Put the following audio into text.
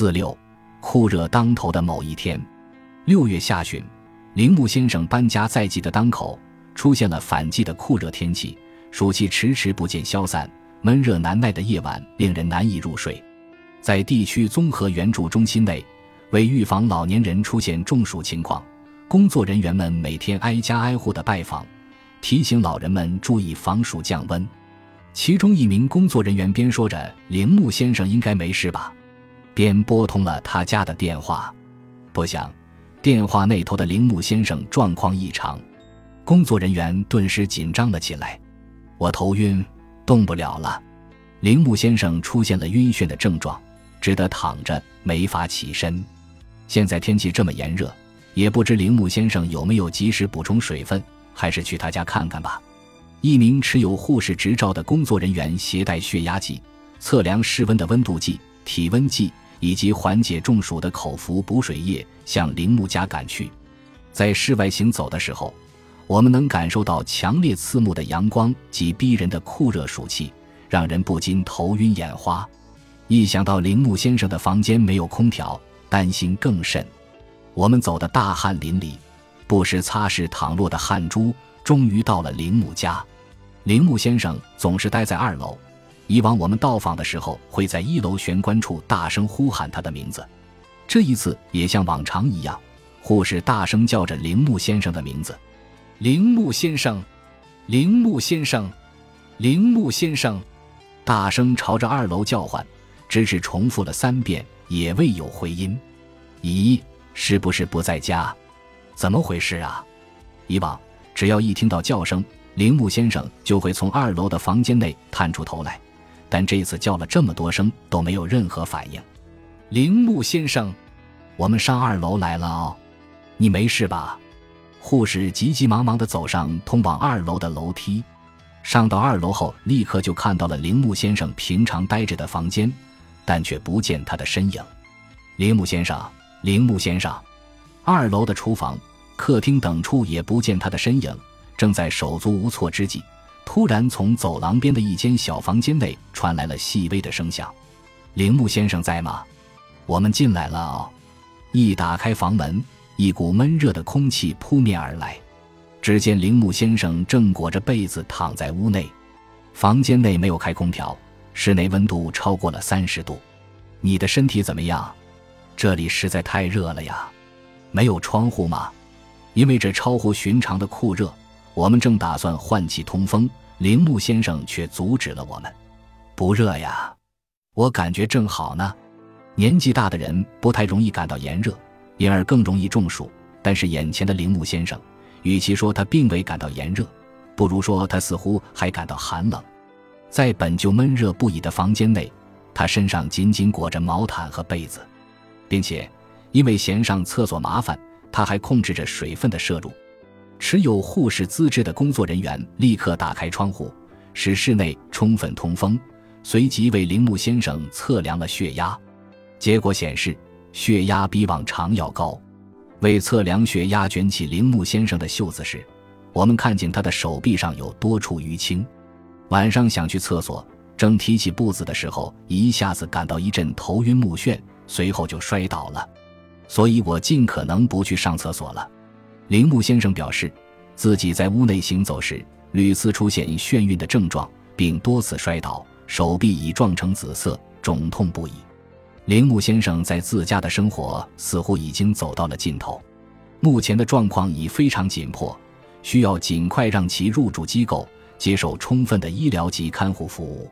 四六，酷热当头的某一天，六月下旬，铃木先生搬家在即的当口，出现了反季的酷热天气，暑气迟迟不见消散，闷热难耐的夜晚令人难以入睡。在地区综合援助中心内，为预防老年人出现中暑情况，工作人员们每天挨家挨户的拜访，提醒老人们注意防暑降温。其中一名工作人员边说着“铃木先生应该没事吧”，便拨通了他家的电话。不想，电话那头的铃木先生状况异常，工作人员顿时紧张了起来。我头晕，动不了了。铃木先生出现了晕眩的症状，只得躺着，没法起身。现在天气这么炎热，也不知铃木先生有没有及时补充水分，还是去他家看看吧。一名持有护士执照的工作人员携带血压计、测量室温的温度计、体温计以及缓解中暑的口服补水液向铃木家赶去。在室外行走的时候，我们能感受到强烈刺目的阳光及逼人的酷热暑气，让人不禁头晕眼花。一想到铃木先生的房间没有空调，担心更甚。我们走得大汗淋漓，不时擦拭淌落的汗珠。终于到了铃木家，铃木先生总是待在二楼。以往我们到访的时候，会在一楼玄关处大声呼喊他的名字。这一次也像往常一样，护士大声叫着铃木先生的名字：“铃木先生，铃木先生，铃木先生！”大声朝着二楼叫唤，直至重复了三遍，也未有回音。咦，是不是不在家？怎么回事啊？以往。只要一听到叫声，铃木先生就会从二楼的房间内探出头来，但这次叫了这么多声都没有任何反应。铃木先生，我们上二楼来了哦，你没事吧？护士急急忙忙地走上通往二楼的楼梯，上到二楼后，立刻就看到了铃木先生平常待着的房间，但却不见他的身影。铃木先生，铃木先生，二楼的厨房。客厅等处也不见他的身影，正在手足无措之际，突然从走廊边的一间小房间内传来了细微的声响：“铃木先生在吗？我们进来了。”哦。一打开房门，一股闷热的空气扑面而来。只见铃木先生正裹着被子躺在屋内，房间内没有开空调，室内温度超过了三十度。你的身体怎么样？这里实在太热了呀！没有窗户吗？因为这超乎寻常的酷热，我们正打算换气通风，铃木先生却阻止了我们。不热呀，我感觉正好呢。年纪大的人不太容易感到炎热，因而更容易中暑。但是眼前的铃木先生，与其说他并未感到炎热，不如说他似乎还感到寒冷。在本就闷热不已的房间内，他身上紧紧裹着毛毯和被子，并且因为嫌上厕所麻烦。他还控制着水分的摄入。持有护士资质的工作人员立刻打开窗户，使室内充分通风，随即为铃木先生测量了血压。结果显示，血压比往常要高。为测量血压，卷起铃木先生的袖子时，我们看见他的手臂上有多处淤青。晚上想去厕所，正提起步子的时候，一下子感到一阵头晕目眩，随后就摔倒了。所以我尽可能不去上厕所了。铃木先生表示，自己在屋内行走时屡次出现眩晕的症状，并多次摔倒，手臂已撞成紫色，肿痛不已。铃木先生在自家的生活似乎已经走到了尽头，目前的状况已非常紧迫，需要尽快让其入住机构，接受充分的医疗及看护服务。